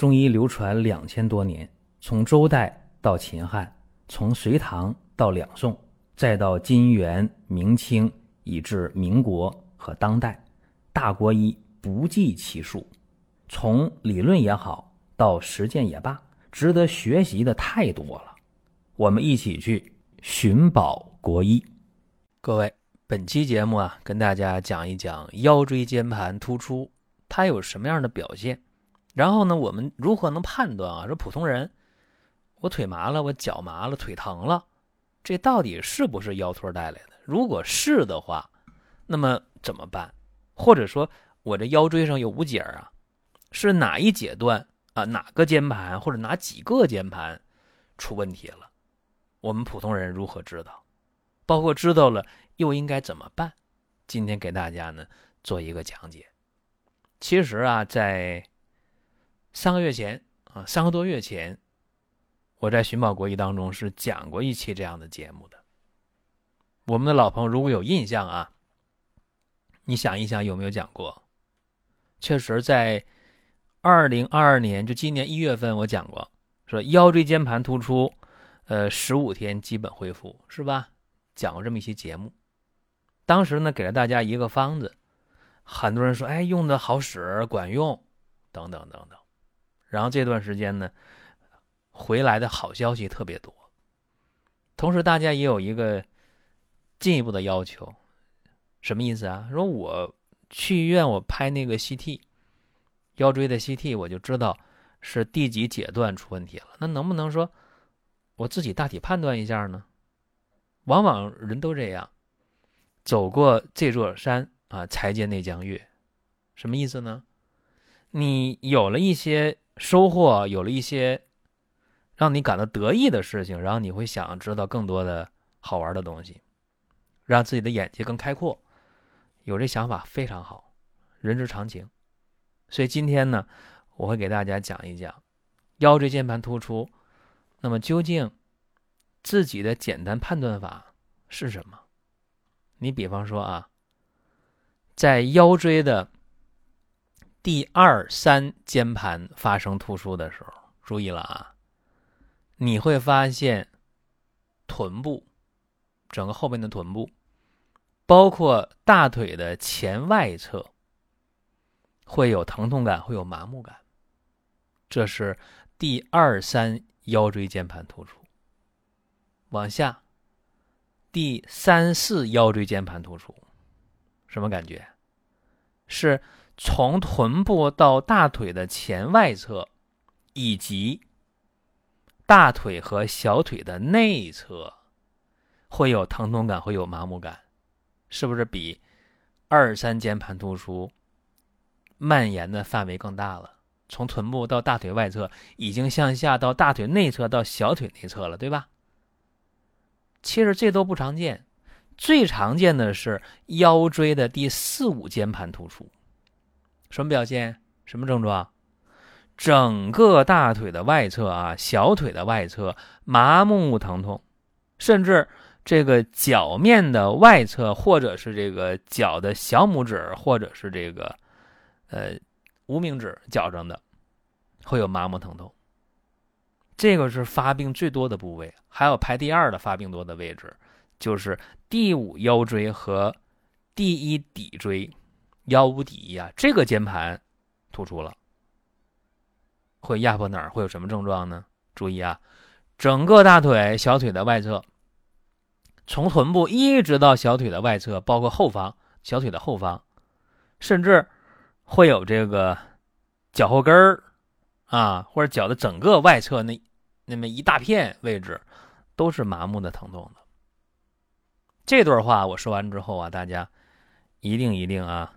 中医流传两千多年，从周代到秦汉，从隋唐到两宋，再到金元明清，以至民国和当代，大国医不计其数。从理论也好，到实践也罢，值得学习的太多了。我们一起去寻宝国医。各位，本期节目啊，跟大家讲一讲腰椎间盘突出，它有什么样的表现？然后呢，我们如何能判断啊？说普通人，我腿麻了，我脚麻了，腿疼了，这到底是不是腰托带来的？如果是的话，那么怎么办？或者说，我这腰椎上有五节啊，是哪一节段啊？哪个间盘或者哪几个间盘出问题了？我们普通人如何知道？包括知道了又应该怎么办？今天给大家呢做一个讲解。其实啊，在三个月前啊，三个多月前，我在寻宝国医当中是讲过一期这样的节目的。我们的老朋友如果有印象啊，你想一想有没有讲过？确实，在二零二二年就今年一月份我讲过，说腰椎间盘突出，呃，十五天基本恢复，是吧？讲过这么一期节目。当时呢，给了大家一个方子，很多人说，哎，用的好使，管用，等等等等。然后这段时间呢，回来的好消息特别多。同时，大家也有一个进一步的要求，什么意思啊？说我去医院，我拍那个 CT，腰椎的 CT，我就知道是第几节段出问题了。那能不能说我自己大体判断一下呢？往往人都这样，走过这座山啊，才见那江月。什么意思呢？你有了一些。收获有了一些让你感到得意的事情，然后你会想知道更多的好玩的东西，让自己的眼界更开阔。有这想法非常好，人之常情。所以今天呢，我会给大家讲一讲腰椎间盘突出。那么究竟自己的简单判断法是什么？你比方说啊，在腰椎的。第二三间盘发生突出的时候，注意了啊！你会发现臀部，整个后边的臀部，包括大腿的前外侧，会有疼痛感，会有麻木感。这是第二三腰椎间盘突出。往下，第三四腰椎间盘突出，什么感觉？是。从臀部到大腿的前外侧，以及大腿和小腿的内侧，会有疼痛感，会有麻木感，是不是比二三间盘突出蔓延的范围更大了？从臀部到大腿外侧，已经向下到大腿内侧到小腿内侧了，对吧？其实这都不常见，最常见的是腰椎的第四五间盘突出。什么表现？什么症状？整个大腿的外侧啊，小腿的外侧麻木疼痛，甚至这个脚面的外侧，或者是这个脚的小拇指，或者是这个呃无名指脚上的，会有麻木疼痛。这个是发病最多的部位，还有排第二的发病多的位置，就是第五腰椎和第一骶椎。腰五骶呀，这个肩盘突出了，会压迫哪儿？会有什么症状呢？注意啊，整个大腿、小腿的外侧，从臀部一直到小腿的外侧，包括后方小腿的后方，甚至会有这个脚后跟儿啊，或者脚的整个外侧那那么一大片位置，都是麻木的疼痛的。这段话我说完之后啊，大家一定一定啊。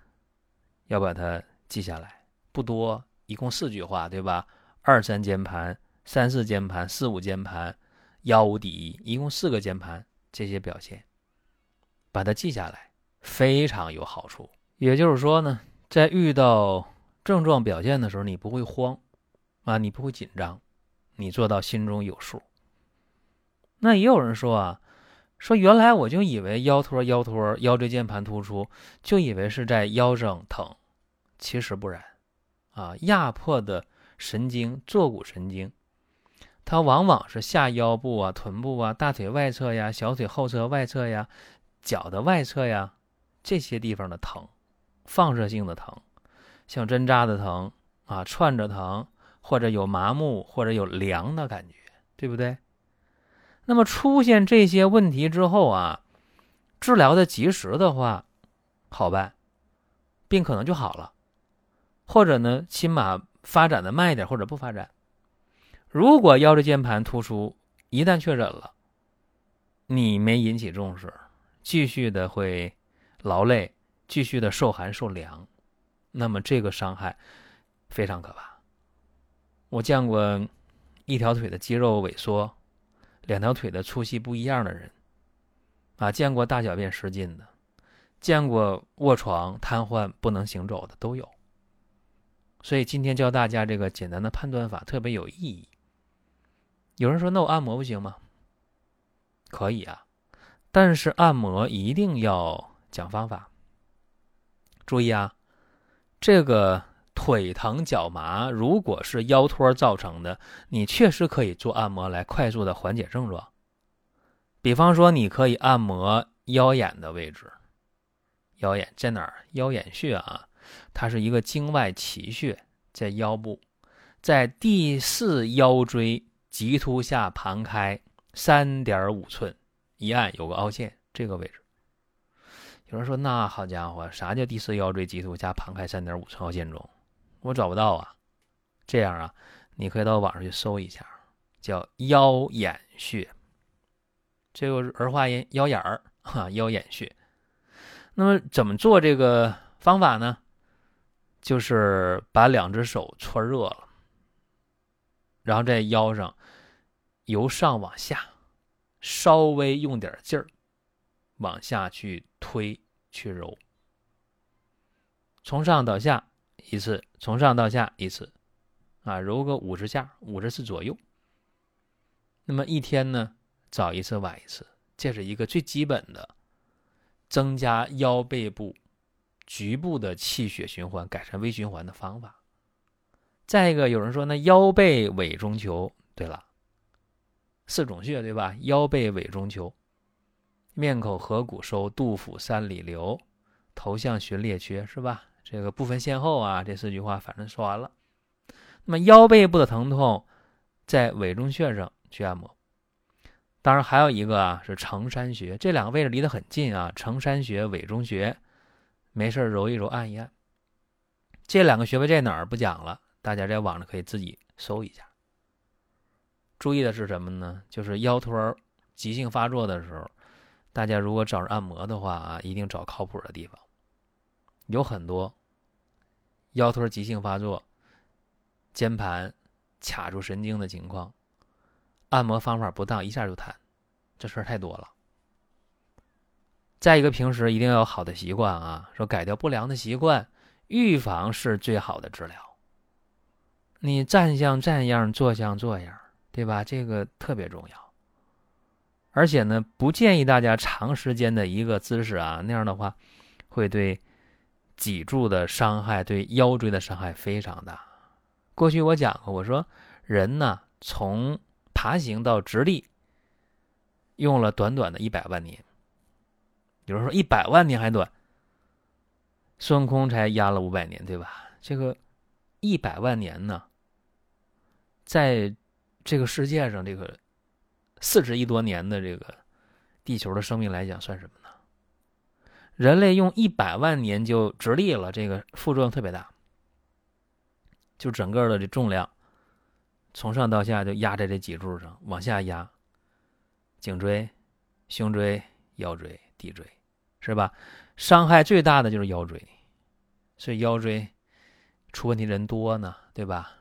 要把它记下来，不多，一共四句话，对吧？二三间盘、三四间盘、四五间盘、腰五骶，一一共四个间盘，这些表现，把它记下来，非常有好处。也就是说呢，在遇到症状表现的时候，你不会慌啊，你不会紧张，你做到心中有数。那也有人说啊。说原来我就以为腰托、腰托、腰椎间盘突出，就以为是在腰上疼，其实不然，啊，压迫的神经坐骨神经，它往往是下腰部啊、臀部啊、大腿外侧呀、小腿后侧外侧呀、脚的外侧呀这些地方的疼，放射性的疼，像针扎的疼啊、串着疼，或者有麻木或者有凉的感觉，对不对？那么出现这些问题之后啊，治疗的及时的话，好办，病可能就好了。或者呢，起码发展的慢一点，或者不发展。如果腰椎间盘突出一旦确诊了，你没引起重视，继续的会劳累，继续的受寒受凉，那么这个伤害非常可怕。我见过一条腿的肌肉萎缩，两条腿的粗细不一样的人，啊，见过大小便失禁的，见过卧床瘫痪不能行走的都有。所以今天教大家这个简单的判断法特别有意义。有人说：“那我按摩不行吗？”可以啊，但是按摩一定要讲方法。注意啊，这个腿疼脚麻，如果是腰托造成的，你确实可以做按摩来快速的缓解症状。比方说，你可以按摩腰眼的位置。腰眼在哪儿？腰眼穴啊。它是一个经外奇穴，在腰部，在第四腰椎棘突下盘开三点五寸，一按有个凹陷，这个位置。有人说：“那好家伙，啥叫第四腰椎棘突下盘开三点五寸凹陷中？我找不到啊。”这样啊，你可以到网上去搜一下，叫腰眼穴。这个儿化音，腰眼儿哈，腰眼穴。那么怎么做这个方法呢？就是把两只手搓热了，然后在腰上由上往下稍微用点劲儿往下去推去揉，从上到下一次，从上到下一次，啊，揉个五十下，五十次左右。那么一天呢，早一次，晚一次，这是一个最基本的增加腰背部。局部的气血循环改善微循环的方法。再一个，有人说那腰背尾中求，对了，四种穴对吧？腰背尾中求，面口合谷收，肚腹三里留，头项寻列缺，是吧？这个不分先后啊，这四句话反正说完了。那么腰背部的疼痛，在尾中穴上去按摩。当然还有一个啊，是承山穴，这两个位置离得很近啊，承山穴、尾中穴。没事揉一揉，按一按。这两个穴位在哪儿不讲了，大家在网上可以自己搜一下。注意的是什么呢？就是腰托急性发作的时候，大家如果找人按摩的话啊，一定找靠谱的地方。有很多腰托急性发作、肩盘卡住神经的情况，按摩方法不当，一下就瘫，这事儿太多了。再一个，平时一定要有好的习惯啊！说改掉不良的习惯，预防是最好的治疗。你站像站样，坐像坐样，对吧？这个特别重要。而且呢，不建议大家长时间的一个姿势啊，那样的话会对脊柱的伤害、对腰椎的伤害非常大。过去我讲过，我说人呢，从爬行到直立，用了短短的一百万年。有人说一百万年还短，孙悟空才压了五百年，对吧？这个一百万年呢，在这个世界上，这个四十亿多年的这个地球的生命来讲，算什么呢？人类用一百万年就直立了，这个副作用特别大，就整个的这重量从上到下就压在这脊柱上，往下压，颈椎、胸椎、腰椎。脊椎是吧？伤害最大的就是腰椎，所以腰椎出问题人多呢，对吧？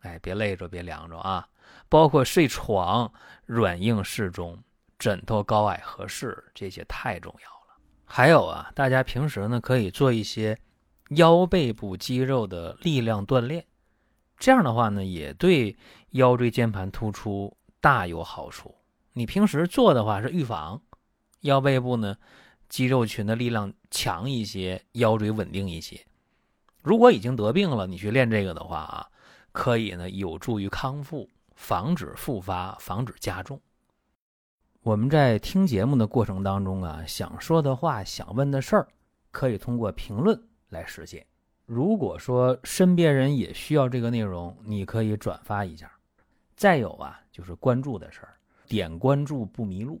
哎，别累着，别凉着啊！包括睡床软硬适中，枕头高矮合适，这些太重要了。还有啊，大家平时呢可以做一些腰背部肌肉的力量锻炼，这样的话呢也对腰椎间盘突出大有好处。你平时做的话是预防。腰背部呢，肌肉群的力量强一些，腰椎稳定一些。如果已经得病了，你去练这个的话啊，可以呢有助于康复，防止复发，防止加重。我们在听节目的过程当中啊，想说的话、想问的事儿，可以通过评论来实现。如果说身边人也需要这个内容，你可以转发一下。再有啊，就是关注的事儿，点关注不迷路，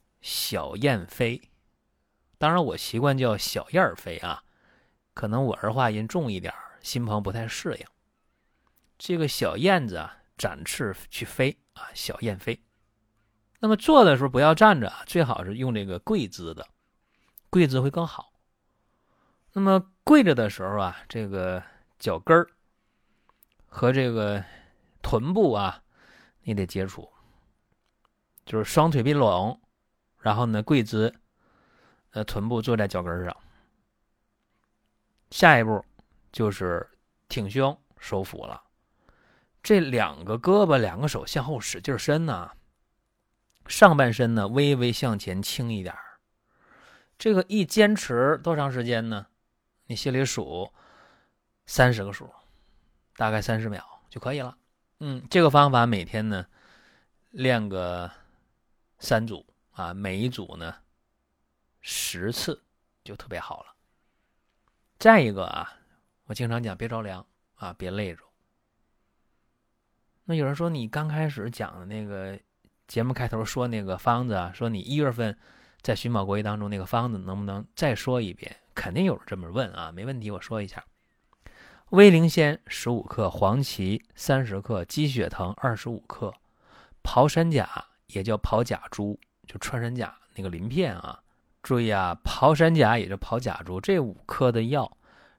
小燕飞，当然我习惯叫小燕儿飞啊，可能我儿化音重一点，新朋友不太适应。这个小燕子啊。展翅去飞啊，小燕飞。那么做的时候不要站着，最好是用这个跪姿的，跪姿会更好。那么跪着的时候啊，这个脚跟儿和这个臀部啊，你得接触，就是双腿并拢，然后呢跪姿，呃，臀部坐在脚跟上。下一步就是挺胸收腹了。这两个胳膊、两个手向后使劲伸呢，上半身呢微微向前倾一点这个一坚持多长时间呢？你心里数三十个数，大概三十秒就可以了。嗯，这个方法每天呢练个三组啊，每一组呢十次就特别好了。再一个啊，我经常讲别着凉啊，别累着。那有人说你刚开始讲的那个节目开头说那个方子啊，说你一月份在寻宝国医当中那个方子能不能再说一遍？肯定有人这么问啊，没问题，我说一下：威灵仙十五克，黄芪三十克，鸡血藤二十五克，刨山甲也叫刨甲珠，就穿山甲那个鳞片啊。注意啊，刨山甲也就刨甲珠，这五颗的药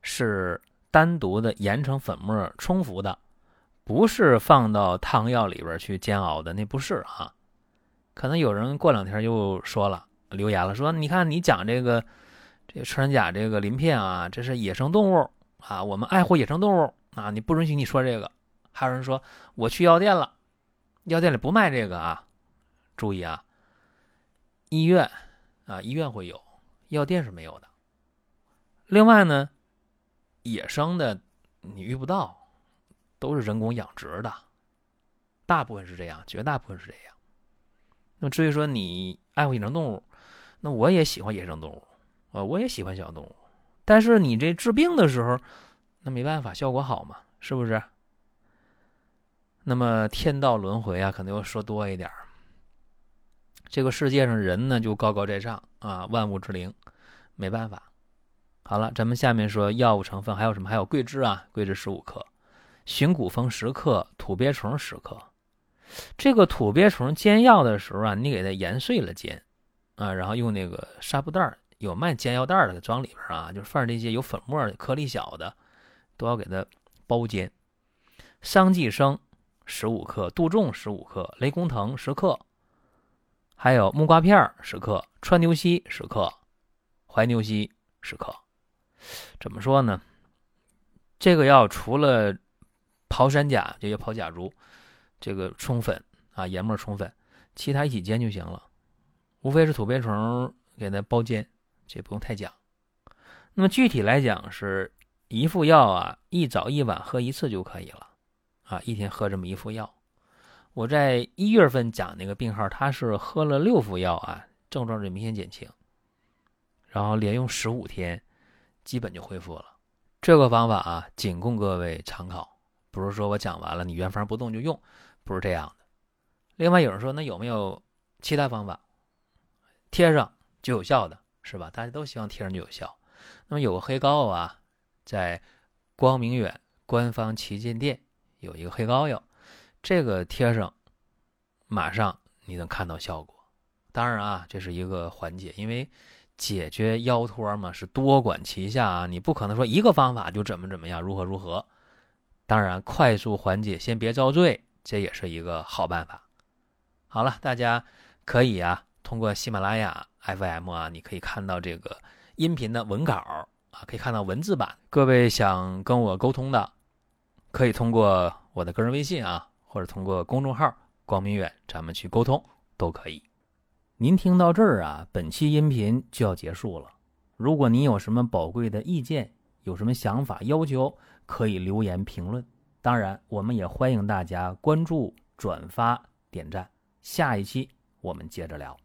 是单独的研成粉末冲服的。不是放到汤药里边去煎熬的，那不是啊。可能有人过两天又说了，留言了，说你看你讲这个这穿山甲这个鳞片啊，这是野生动物啊，我们爱护野生动物啊，你不允许你说这个。还有人说我去药店了，药店里不卖这个啊。注意啊，医院啊医院会有，药店是没有的。另外呢，野生的你遇不到。都是人工养殖的，大部分是这样，绝大部分是这样。那么至于说你爱护野生动物，那我也喜欢野生动物啊，我也喜欢小动物。但是你这治病的时候，那没办法，效果好嘛，是不是？那么天道轮回啊，可能要说多一点这个世界上人呢就高高在上啊，万物之灵，没办法。好了，咱们下面说药物成分还有什么？还有桂枝啊，桂枝十五克。寻古风十克，土鳖虫十克。这个土鳖虫煎药的时候啊，你给它研碎了煎，啊，然后用那个纱布袋有卖煎药袋的，装里边啊，就是放这些有粉末、颗粒小的，都要给它包煎。桑寄生十五克，杜仲十五克，雷公藤十克，还有木瓜片十克，川牛膝十克，怀牛膝十克。怎么说呢？这个药除了刨山甲就叫刨甲竹，这个冲粉啊，研末冲粉，其他一起煎就行了，无非是土鳖虫给它包煎，这不用太讲。那么具体来讲是一副药啊，一早一晚喝一次就可以了啊，一天喝这么一副药。我在一月份讲那个病号，他是喝了六副药啊，症状就明显减轻，然后连用十五天，基本就恢复了。这个方法啊，仅供各位参考。不是说我讲完了你原方不动就用，不是这样的。另外有人说，那有没有其他方法贴上就有效的，是吧？大家都希望贴上就有效。那么有个黑膏啊，在光明远官方旗舰店有一个黑膏药，这个贴上马上你能看到效果。当然啊，这是一个环节，因为解决腰托嘛是多管齐下啊，你不可能说一个方法就怎么怎么样，如何如何。当然，快速缓解，先别遭罪，这也是一个好办法。好了，大家可以啊，通过喜马拉雅 FM 啊，你可以看到这个音频的文稿啊，可以看到文字版。各位想跟我沟通的，可以通过我的个人微信啊，或者通过公众号“光明远”，咱们去沟通都可以。您听到这儿啊，本期音频就要结束了。如果您有什么宝贵的意见，有什么想法要求，可以留言评论。当然，我们也欢迎大家关注、转发、点赞。下一期我们接着聊。